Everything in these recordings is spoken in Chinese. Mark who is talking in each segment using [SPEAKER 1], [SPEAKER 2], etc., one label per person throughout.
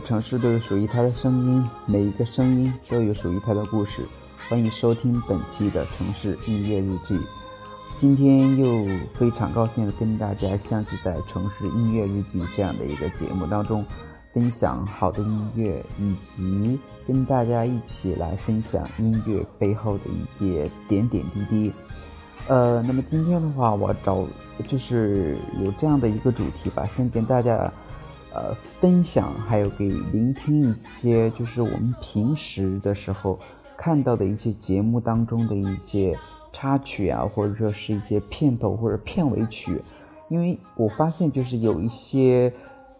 [SPEAKER 1] 城市都有属于它的声音，每一个声音都有属于它的故事。欢迎收听本期的城市音乐日记。今天又非常高兴的跟大家相聚在城市音乐日记这样的一个节目当中，分享好的音乐，以及跟大家一起来分享音乐背后的一些点点滴滴。呃，那么今天的话，我找就是有这样的一个主题吧，先跟大家。呃，分享还有给聆听一些，就是我们平时的时候看到的一些节目当中的一些插曲啊，或者说是一些片头或者片尾曲。因为我发现，就是有一些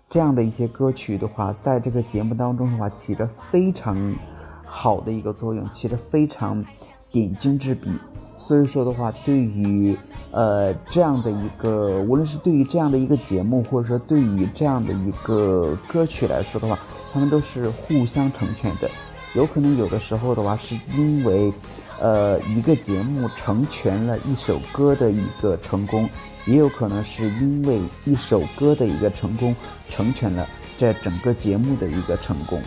[SPEAKER 1] 这样的一些歌曲的话，在这个节目当中的话，起着非常好的一个作用，起着非常点睛之笔。所以说的话，对于呃这样的一个，无论是对于这样的一个节目，或者说对于这样的一个歌曲来说的话，他们都是互相成全的。有可能有的时候的话，是因为呃一个节目成全了一首歌的一个成功，也有可能是因为一首歌的一个成功，成全了这整个节目的一个成功。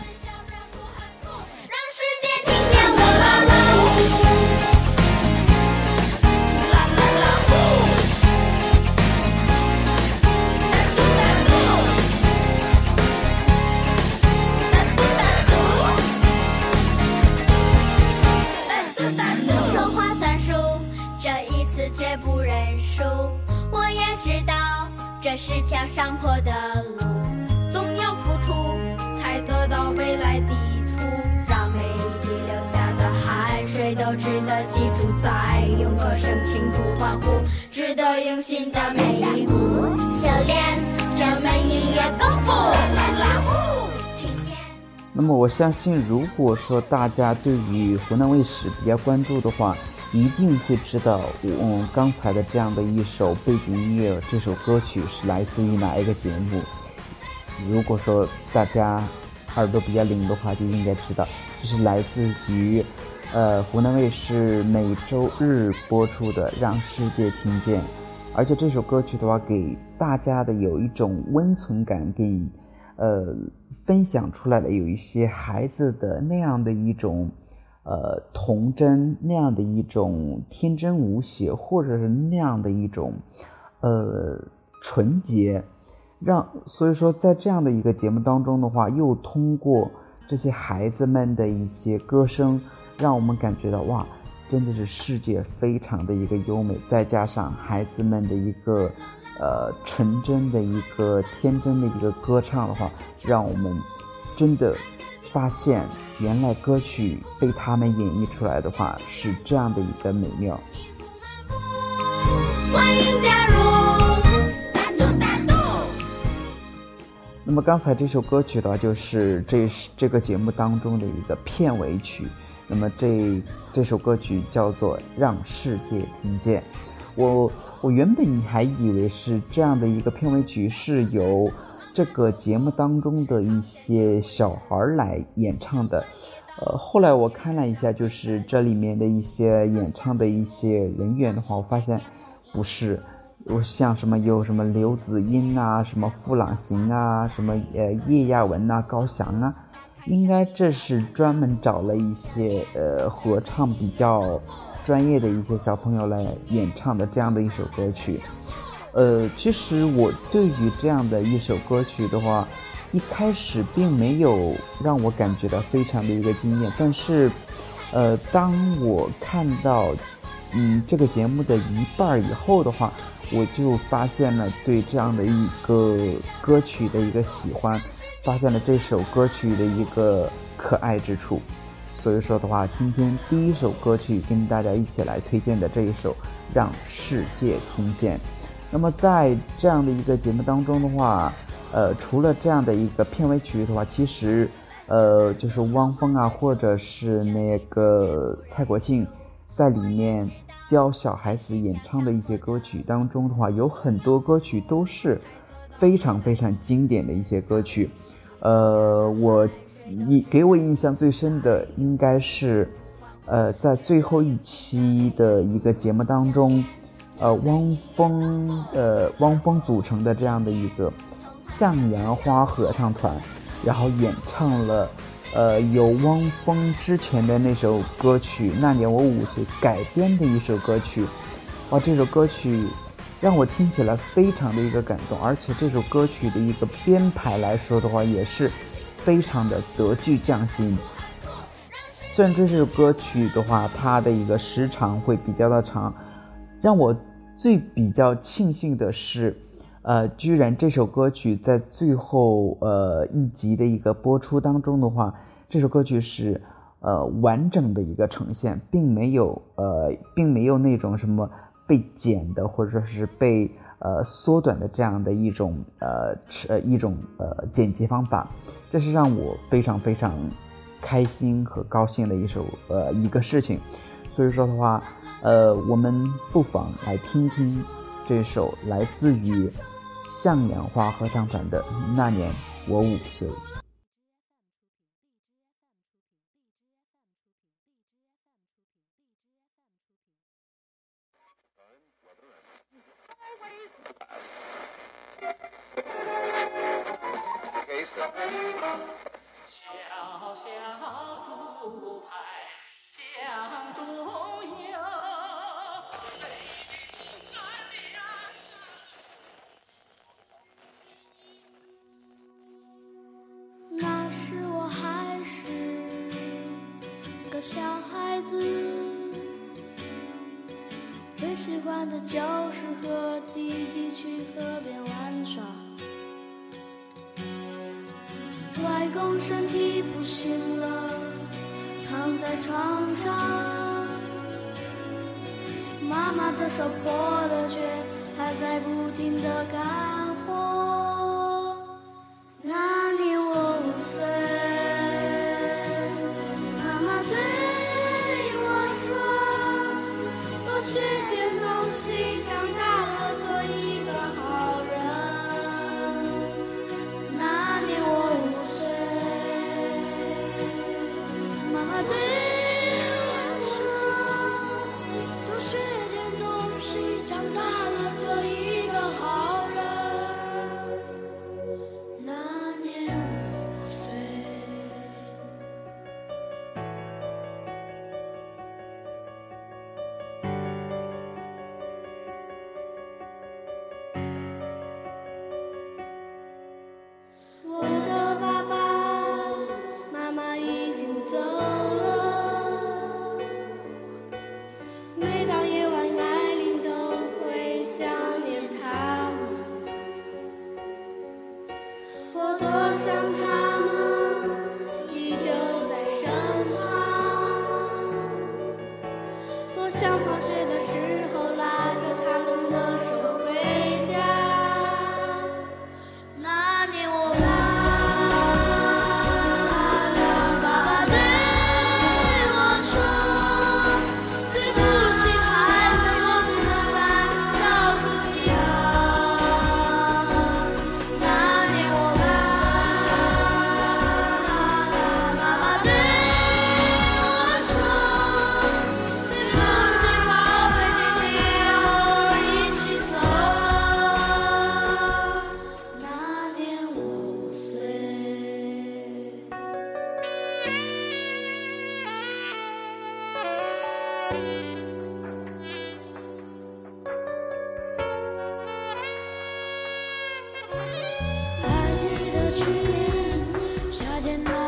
[SPEAKER 2] 值得记住，再用歌声庆祝欢呼，值得用心的每一步修炼这门音乐功夫。
[SPEAKER 1] 那么我相信，如果说大家对于湖南卫视比较关注的话，一定会知道，我刚才的这样的一首背景音乐，这首歌曲是来自于哪一个节目？如果说大家耳朵比较灵的话，就应该知道，这是来自于，呃，湖南卫视每周日播出的《让世界听见》，而且这首歌曲的话，给大家的有一种温存感，给，呃，分享出来的有一些孩子的那样的一种。呃，童真那样的一种天真无邪，或者是那样的一种，呃，纯洁，让所以说在这样的一个节目当中的话，又通过这些孩子们的一些歌声，让我们感觉到哇，真的是世界非常的一个优美，再加上孩子们的一个呃纯真的一个天真的一个歌唱的话，让我们真的发现。原来歌曲被他们演绎出来的话是这样的一个美妙。
[SPEAKER 2] 欢迎加入！
[SPEAKER 1] 那么刚才这首歌曲的话，就是这这个节目当中的一个片尾曲。那么这这首歌曲叫做《让世界听见》。我我原本还以为是这样的一个片尾曲是由。这个节目当中的一些小孩来演唱的，呃，后来我看了一下，就是这里面的一些演唱的一些人员的话，我发现不是，我像什么有什么刘子英啊，什么付朗行啊，什么呃叶亚文啊，高翔啊，应该这是专门找了一些呃合唱比较专业的一些小朋友来演唱的这样的一首歌曲。呃，其实我对于这样的一首歌曲的话，一开始并没有让我感觉到非常的一个惊艳，但是，呃，当我看到，嗯，这个节目的一半以后的话，我就发现了对这样的一个歌曲的一个喜欢，发现了这首歌曲的一个可爱之处。所以说的话，今天第一首歌曲跟大家一起来推荐的这一首《让世界听见》。那么在这样的一个节目当中的话。呃，除了这样的一个片尾曲的话，其实，呃，就是汪峰啊，或者是那个蔡国庆，在里面教小孩子演唱的一些歌曲当中的话，有很多歌曲都是非常非常经典的一些歌曲。呃，我印给我印象最深的应该是，呃，在最后一期的一个节目当中，呃，汪峰呃，汪峰组成的这样的一个。向阳花合唱团，然后演唱了，呃，由汪峰之前的那首歌曲《那年我五岁》改编的一首歌曲，哇，这首歌曲让我听起来非常的一个感动，而且这首歌曲的一个编排来说的话，也是非常的得具匠心。虽然这首歌曲的话，它的一个时长会比较的长，让我最比较庆幸的是。呃，居然这首歌曲在最后呃一集的一个播出当中的话，这首歌曲是呃完整的一个呈现，并没有呃并没有那种什么被剪的或者说是被呃缩短的这样的一种呃呃一种呃剪辑方法，这是让我非常非常开心和高兴的一首呃一个事情，所以说的话，呃我们不妨来听听这首来自于。向阳花合唱团的那年，我五岁。
[SPEAKER 3] 小小竹排江中游
[SPEAKER 1] 魅力青山绿水
[SPEAKER 4] 那时我还是个小孩子最喜欢的就是和弟弟去河边老公身体不行了，躺在床上，妈妈的手破了，却还在不停的干。夏天的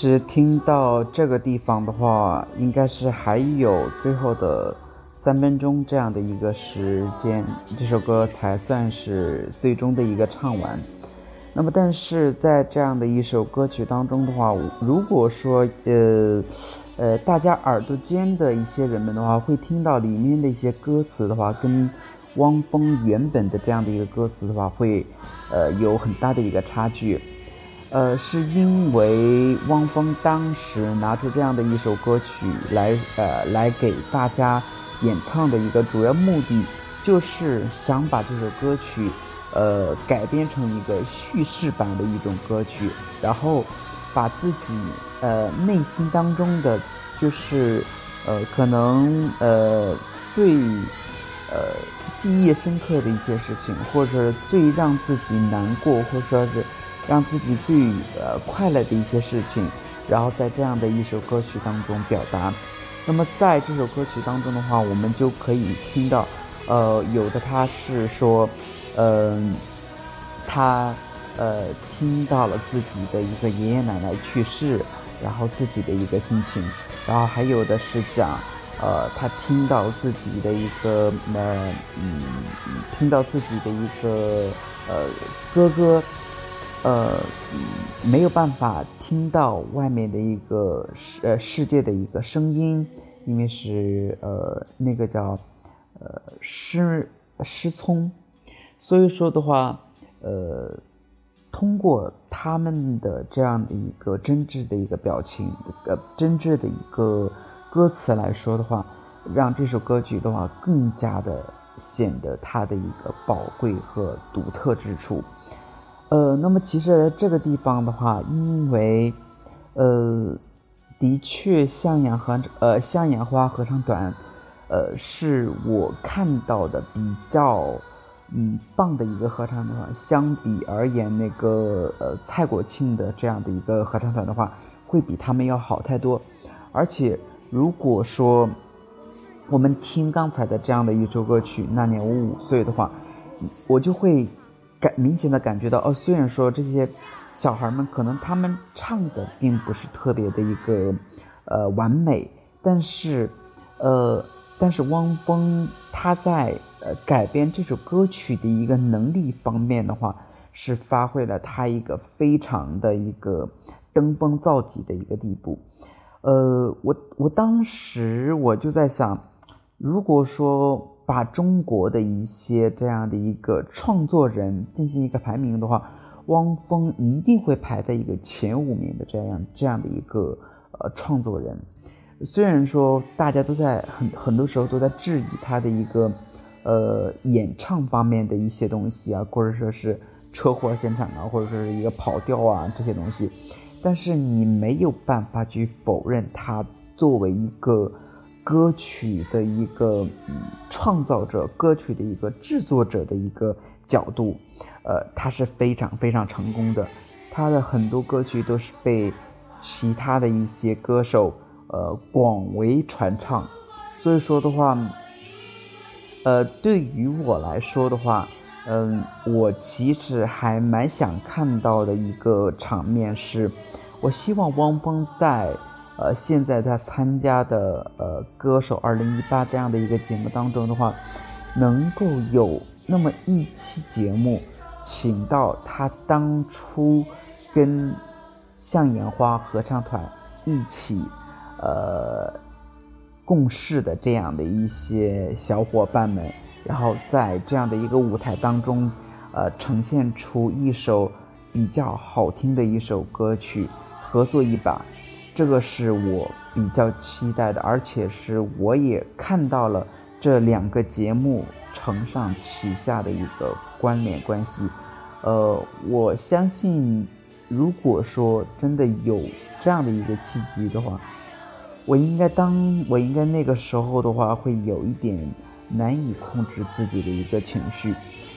[SPEAKER 1] 实听到这个地方的话，应该是还有最后的三分钟这样的一个时间，这首歌才算是最终的一个唱完。那么，但是在这样的一首歌曲当中的话，如果说呃呃大家耳朵尖的一些人们的话，会听到里面的一些歌词的话，跟汪峰原本的这样的一个歌词的话，会呃有很大的一个差距。呃，是因为汪峰当时拿出这样的一首歌曲来，呃，来给大家演唱的一个主要目的，就是想把这首歌曲，呃，改编成一个叙事版的一种歌曲，然后把自己呃内心当中的，就是呃可能呃最呃记忆深刻的一些事情，或者最让自己难过，或者说是。让自己最呃快乐的一些事情，然后在这样的一首歌曲当中表达。那么在这首歌曲当中的话，我们就可以听到，呃，有的他是说，嗯，他呃听到了自己的一个爷爷奶奶去世，然后自己的一个心情，然后还有的是讲，呃，他听到自己的一个呃嗯，听到自己的一个呃哥哥。呃，没有办法听到外面的一个世呃世界的一个声音，因为是呃那个叫呃失失聪，所以说的话，呃，通过他们的这样的一个真挚的一个表情，呃真挚的一个歌词来说的话，让这首歌曲的话更加的显得它的一个宝贵和独特之处。呃，那么其实这个地方的话，因为，呃，的确向阳和呃向阳花合唱团，呃，是我看到的比较嗯棒的一个合唱团。相比而言，那个呃蔡国庆的这样的一个合唱团的话，会比他们要好太多。而且如果说我们听刚才的这样的一首歌曲《那年我五岁》的话，我就会。感明显的感觉到哦，虽然说这些小孩们可能他们唱的并不是特别的一个呃完美，但是呃，但是汪峰他在呃改编这首歌曲的一个能力方面的话，是发挥了他一个非常的一个登峰造极的一个地步。呃，我我当时我就在想，如果说。把中国的一些这样的一个创作人进行一个排名的话，汪峰一定会排在一个前五名的这样这样的一个呃创作人。虽然说大家都在很很多时候都在质疑他的一个呃演唱方面的一些东西啊，或者说是车祸现场啊，或者说是一个跑调啊这些东西，但是你没有办法去否认他作为一个。歌曲的一个创造者，歌曲的一个制作者的一个角度，呃，他是非常非常成功的。他的很多歌曲都是被其他的一些歌手呃广为传唱。所以说的话，呃，对于我来说的话，嗯，我其实还蛮想看到的一个场面是，我希望汪峰在。呃，现在他参加的呃歌手二零一八这样的一个节目当中的话，能够有那么一期节目，请到他当初跟向阳花合唱团一起呃共事的这样的一些小伙伴们，然后在这样的一个舞台当中，呃，呈现出一首比较好听的一首歌曲，合作一把。这个是我比较期待的，而且是我也看到了这两个节目承上启下的一个关联关系。呃，我相信，如果说真的有这样的一个契机的话，我应该当我应该那个时候的话，会有一点难以控制自己的一个情绪，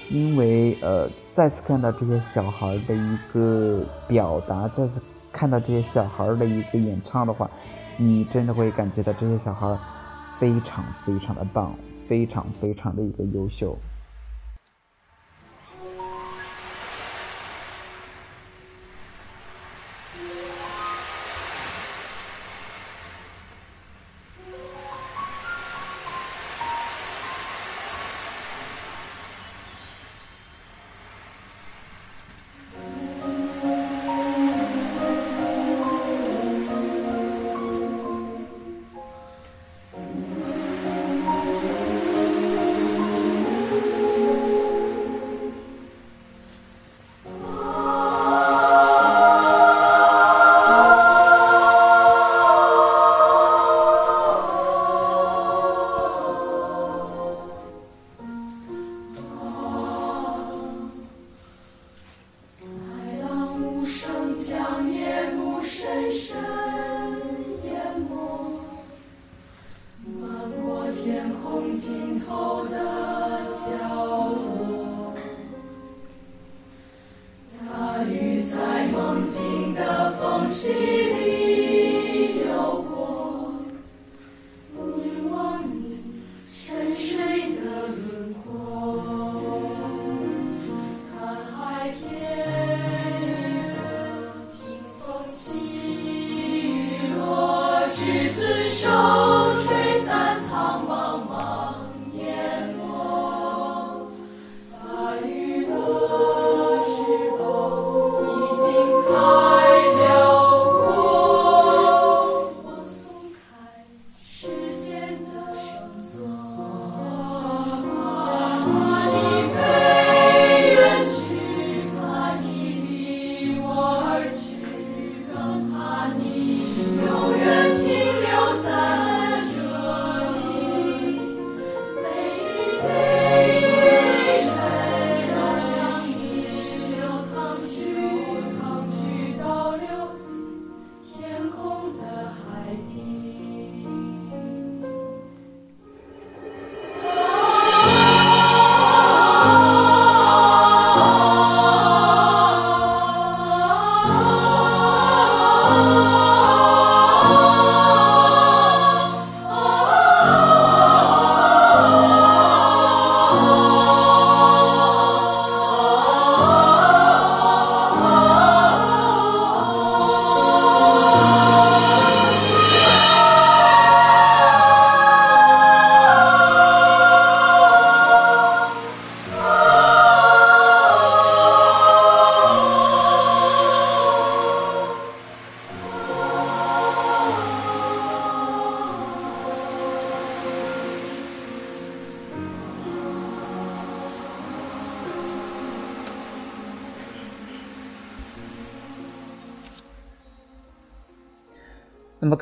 [SPEAKER 1] 因为呃，再次看到这些小孩的一个表达，再次。看到这些小孩的一个演唱的话，你真的会感觉到这些小孩非常非常的棒，非常非常的一个优秀。
[SPEAKER 4] 尽头的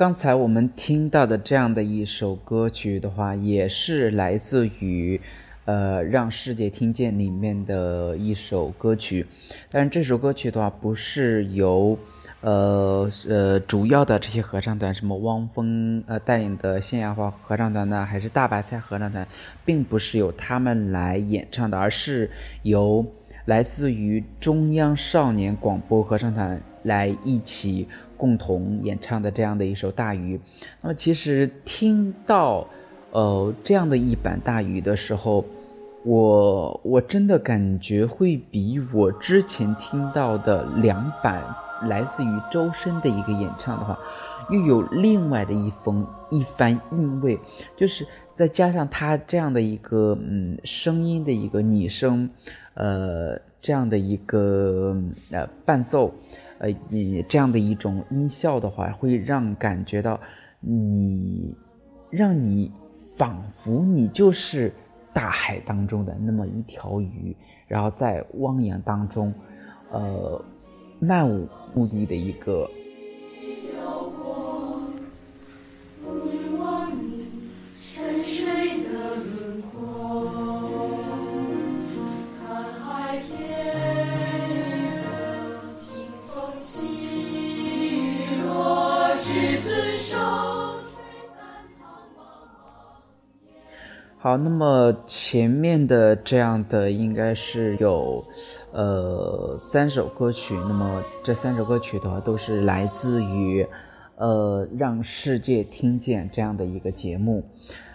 [SPEAKER 1] 刚才我们听到的这样的一首歌曲的话，也是来自于呃《让世界听见》里面的一首歌曲，但是这首歌曲的话不是由呃呃主要的这些合唱团，什么汪峰呃带领的县亚华合唱团呢，还是大白菜合唱团，并不是由他们来演唱的，而是由来自于中央少年广播合唱团来一起共同演唱的这样的一首《大鱼》。那么其实听到呃这样的一版《大鱼》的时候，我我真的感觉会比我之前听到的两版来自于周深的一个演唱的话，又有另外的一风一番韵味，就是再加上他这样的一个嗯声音的一个拟声，呃这样的一个呃伴奏，呃你这样的一种音效的话，会让感觉到你让你仿佛你就是大海当中的那么一条鱼，然后在汪洋当中，呃漫无目的的一个好，那么前面的这样的应该是有，呃，三首歌曲。那么这三首歌曲的话，都是来自于，呃，让世界听见这样的一个节目。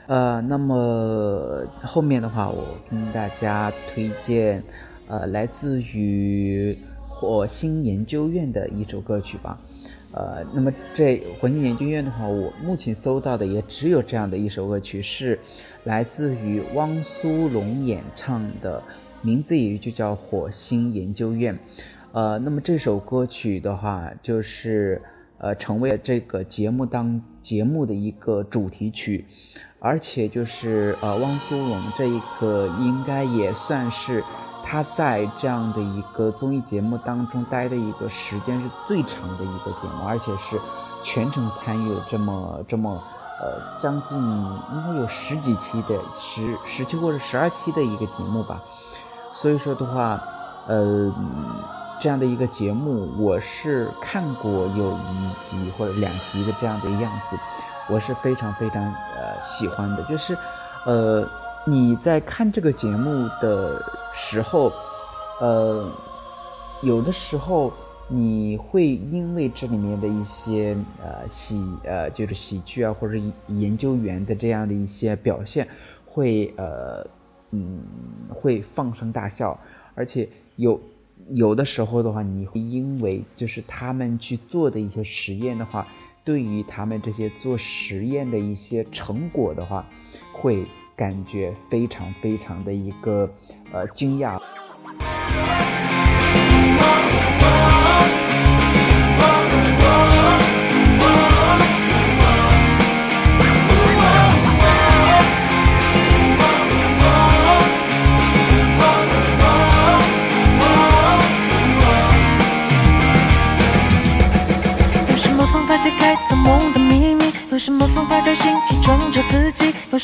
[SPEAKER 1] 呃，那么后面的话，我跟大家推荐，呃，来自于火星研究院的一首歌曲吧。呃，那么这火星研究院的话，我目前搜到的也只有这样的一首歌曲，是来自于汪苏泷演唱的，名字也就叫《火星研究院》。呃，那么这首歌曲的话，就是呃成为了这个节目当节目的一个主题曲，而且就是呃汪苏泷这一个应该也算是。他在这样的一个综艺节目当中待的一个时间是最长的一个节目，而且是全程参与了这么这么呃将近应该有十几期的十十期或者十二期的一个节目吧。所以说的话，呃，这样的一个节目我是看过有一集或者两集的这样的样子，我是非常非常呃喜欢的，就是呃。你在看这个节目的时候，呃，有的时候你会因为这里面的一些呃喜呃就是喜剧啊，或者研究员的这样的一些表现，会呃嗯会放声大笑，而且有有的时候的话，你会因为就是他们去做的一些实验的话，对于他们这些做实验的一些成果的话，会感觉非常非常的一个呃惊讶。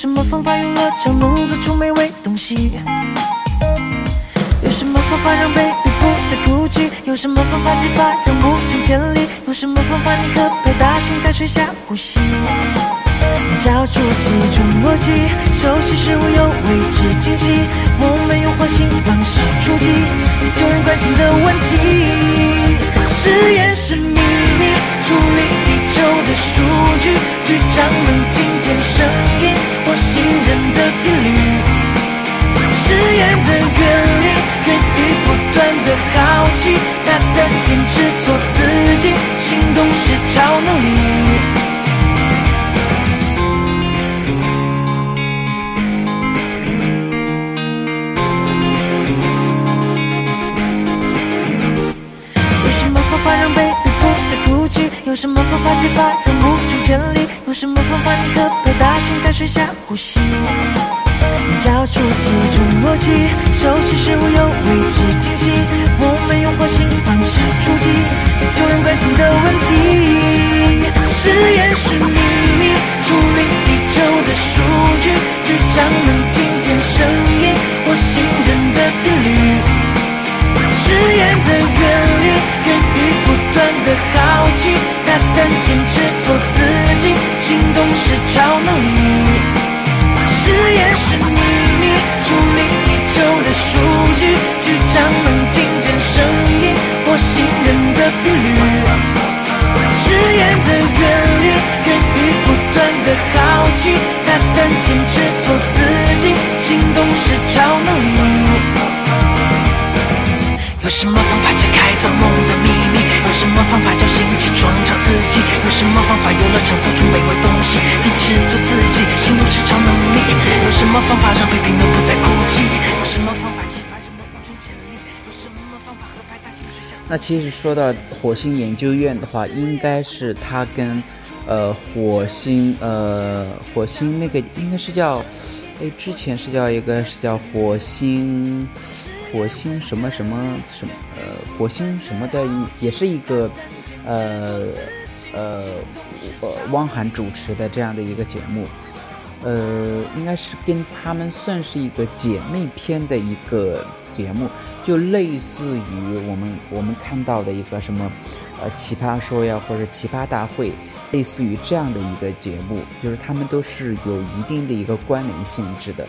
[SPEAKER 5] 什么方法用了肠能做出美味东西？有什么方法让 baby 不再哭泣？有什么方法激发让物种建立？有什么方法你和派大星在水下呼吸？找出其中逻辑，熟悉事物又未知惊喜。我们用火星方式出击，地球人关心的问题。实验是秘密，处理球的数据，局长能听见声音，火星人的频率。实验的原理源于不断的好奇，大胆坚持做自己，行动是超能力。有什么方法激发让物种建立？有什么方法你和派大星在水下呼吸？找出其中逻辑，熟悉事物又未知惊喜。我们用火星方式出击，地球人关心的问题。实验是秘密，处理地球的数据，局长能听见声音，火星人的频率。实验的原理源于不断的好奇，大胆坚持做自己，行动是超能力。实验是秘密，处理地球的数据，局长能听见声音，火星人的频率。实验的原理源于不断的好奇，大胆坚持做自己，行动是超能力。什么方法解开造梦的秘密？有什么方法叫醒起床找自己？有什么方法游乐场做出美味东西？坚持做自己，行动是超能力。有什么方法让 baby 们不再哭泣？有什么方法激发人们无穷潜力？有什么方法和派大星水下？
[SPEAKER 1] 那其实说到火星研究院的话，应该是它跟呃火星呃火星那个应该是叫，哎之前是叫一个是叫火星火星什么什么什么呃火星什么的也是一个呃呃汪涵主持的这样的一个节目。呃，应该是跟他们算是一个姐妹篇的一个节目，就类似于我们我们看到的一个什么，呃，奇葩说呀，或者奇葩大会，类似于这样的一个节目，就是他们都是有一定的一个关联性质的。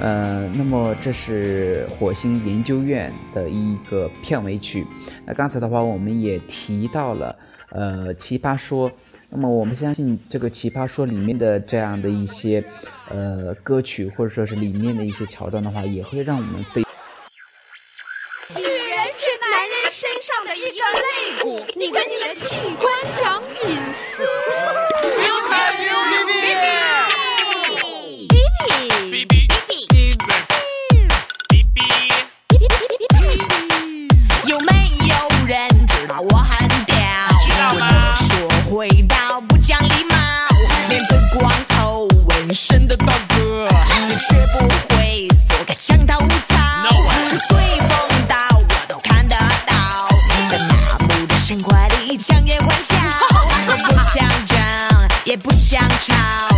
[SPEAKER 1] 呃，那么这是火星研究院的一个片尾曲。那刚才的话，我们也提到了，呃，奇葩说。那么我们相信这个《奇葩说》里面的这样的一些呃歌曲，或者说是里面的一些桥段的话，也会让我们非
[SPEAKER 6] 女人是男人身上的一个肋骨，你跟你的器官讲隐私。
[SPEAKER 5] 的你却不会做个墙头草。是随风倒，我都看得到。在麻木的生活里强颜欢笑，我不想争，也不想吵，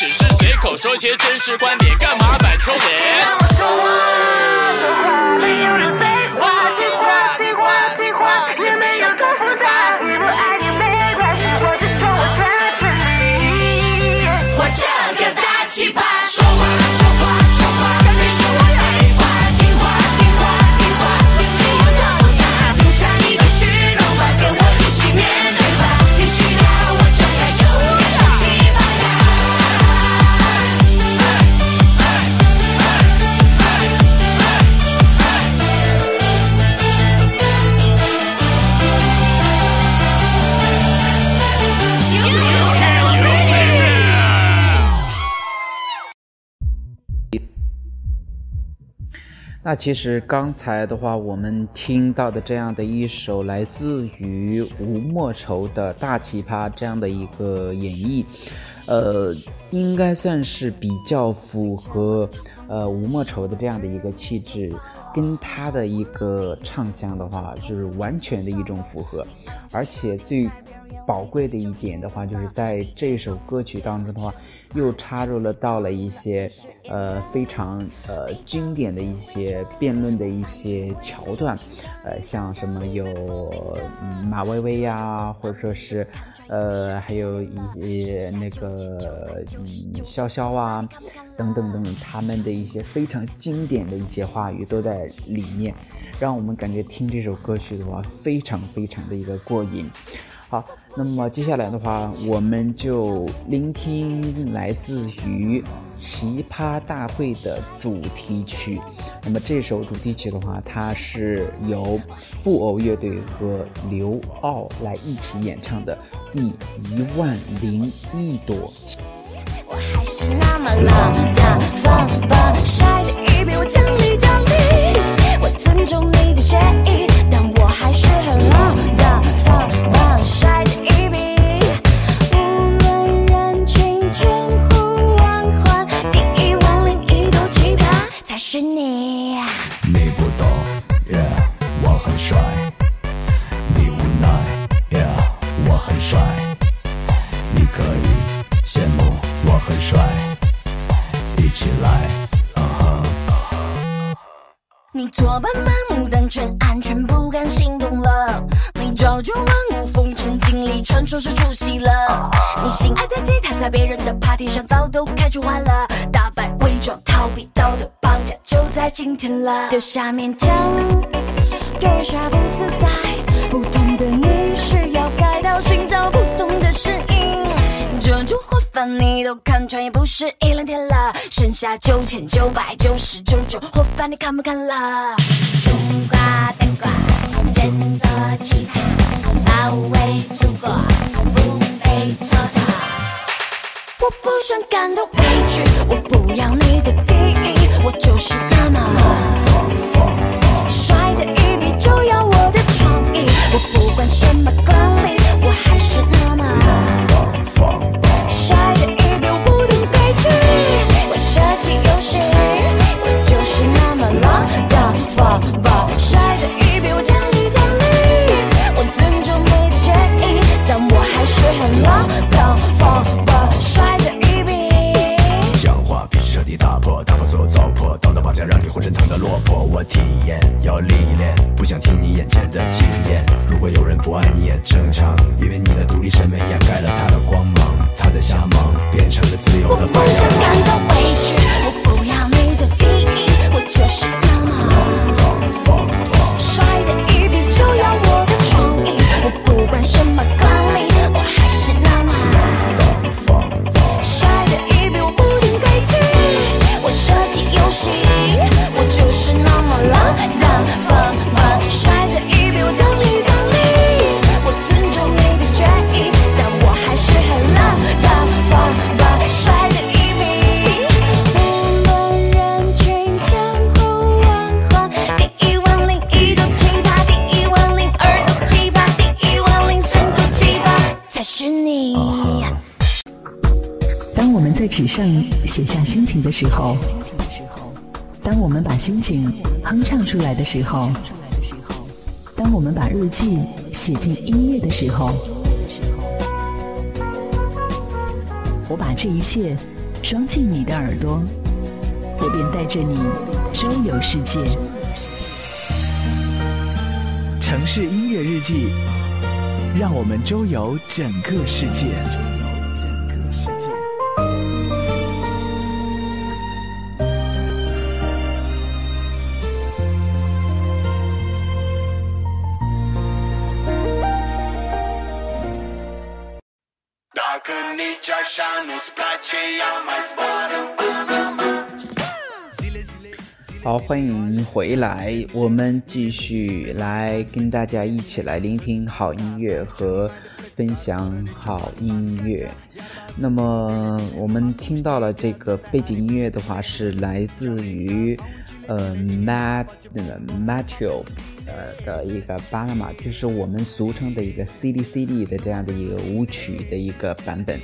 [SPEAKER 7] 只
[SPEAKER 8] 是随口说些真实观点，干嘛摆臭脸？
[SPEAKER 2] 说话，说话，没有人废话。听话，听话，听话，也没有多复杂。你不爱你没关系，我只说我的真理。
[SPEAKER 7] 我这个大奇葩，
[SPEAKER 1] 那其实刚才的话，我们听到的这样的一首来自于吴莫愁的《大奇葩》这样的一个演绎，呃，应该算是比较符合呃吴莫愁的这样的一个气质，跟他的一个唱腔的话，就是完全的一种符合，而且最宝贵的一点的话，就是在这首歌曲当中的话，又插入了到了一些呃非常呃经典的一些辩论的一些桥段，呃，像什么有、嗯、马薇薇呀，或者说是呃还有一些那个嗯潇潇啊等等等等，他们的一些非常经典的一些话语都在里面，让我们感觉听这首歌曲的话，非常非常的一个过瘾。好，那么接下来的话，我们就聆听来自于《奇葩大会》的主题曲。那么这首主题曲的话，它是由布偶乐队和刘傲来一起演唱的《第一万零一朵》。
[SPEAKER 2] 我，尊重你的介意，我还是很浪的，放荡，帅的一笔，无论人群千呼万唤，第一万零一朵奇葩才是你。
[SPEAKER 9] 你不懂，yeah，我很帅。你无奈，yeah，我很帅。你可以羡慕我很帅，一起来，
[SPEAKER 2] 你左奔漫目单纯，安全不敢心动了。你朝九晚五，风尘经历，传说是出席了。你心爱的吉他在别人的 party 上早都开出坏了，打败伪装，逃避道德绑架，就在今天了。丢下勉强，丢下不自在，不同的你需要改道，寻找不同的声音。你都看穿，也不是一两天了。剩下九千九百九十九种活法，你看不看了？中华灯光，振作奇葩，保卫祖国，不被蹉跎。我不想感到委屈，我不要你的第一，我就是那么帅的一笔就要我的创意，我不管什么
[SPEAKER 9] 体验要历练，不想听你眼前的经验。如果有人不爱你也正常，因为你的独立审美掩盖了他的光芒。他
[SPEAKER 10] 他在瞎忙，变成了自由的白
[SPEAKER 2] 不想
[SPEAKER 10] 羊。
[SPEAKER 2] 感到
[SPEAKER 11] 来的时候，当我们把日记写进音乐的时候，我把这一切装进你的耳朵，我便带着你周游世界。
[SPEAKER 12] 城市音乐日记，让我们周游整个世界。
[SPEAKER 1] 好，欢迎回来，我们继续来跟大家一起来聆听好音乐和分享好音乐。那么我们听到了这个背景音乐的话，是来自于呃 Matt 那个 Matthew 呃的一个巴拿马，就是我们俗称的一个 CD CD 的这样的一个舞曲的一个版本。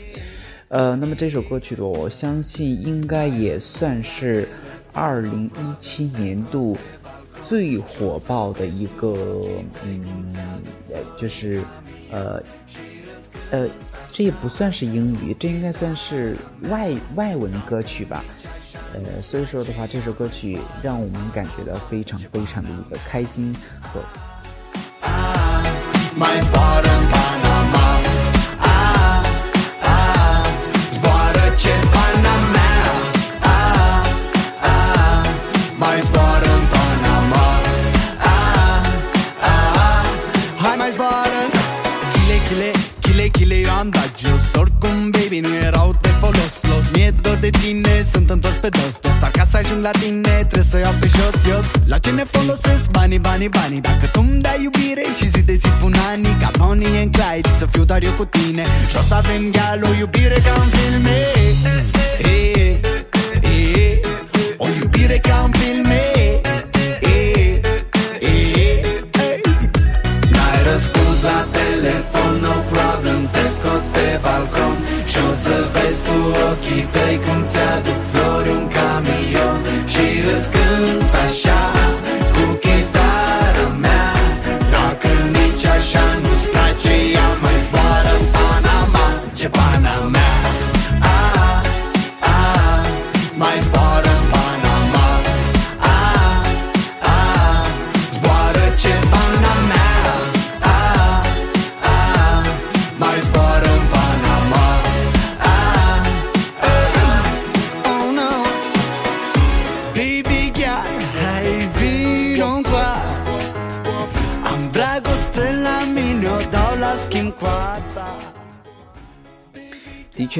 [SPEAKER 1] 呃，那么这首歌曲的，我相信应该也算是二零一七年度最火爆的一个，嗯，呃，就是呃呃，这也不算是英语，这应该算是外外文歌曲吧。呃，所以说的话，这首歌曲让我们感觉到非常非常的一个开心和
[SPEAKER 10] Eu am dat jos Oricum, baby, nu erau de folos. Los mie dor de tine Sunt întors pe dos. Dos Dar ca să ajung la tine Trebuie să iau pe jos, jos. La ce ne folosesc? Banii, banii, banii. Dacă tu îmi dai iubire Și zi de zi pun ani Ca Bonnie and Clyde Să fiu doar eu cu tine. Și o să avem gal O iubire ca în filme. Eh, eh, ochii tăi Cum ți-aduc flori un camion Și îți cânt așa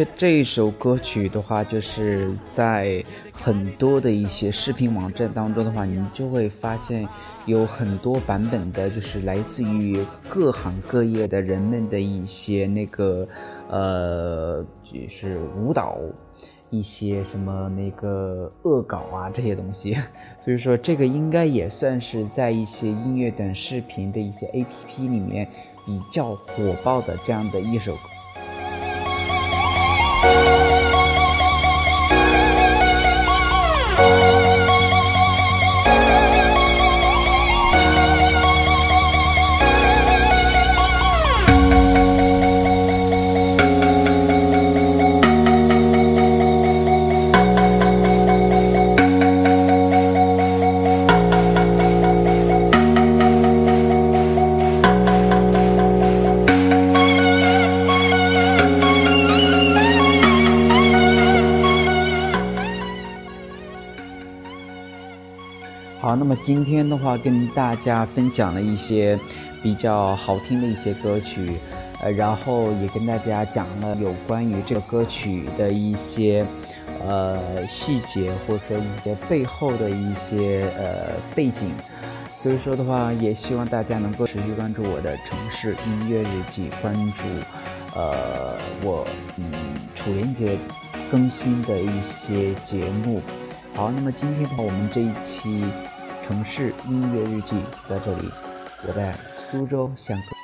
[SPEAKER 1] 这首歌曲的话，就是在很多的一些视频网站当中的话，你就会发现有很多版本的，就是来自于各行各业的人们的一些那个呃，就是舞蹈。一些什么那个恶搞啊这些东西，所以说这个应该也算是在一些音乐短视频的一些 APP 里面比较火爆的这样的一首歌。今天的话，跟大家分享了一些比较好听的一些歌曲，呃，然后也跟大家讲了有关于这个歌曲的一些呃细节，或者说一些背后的一些呃背景。所以说的话，也希望大家能够持续关注我的城市音乐日记，关注呃我嗯楚云杰更新的一些节目。好，那么今天的话，我们这一期城市音乐日记在这里，我在苏州向各。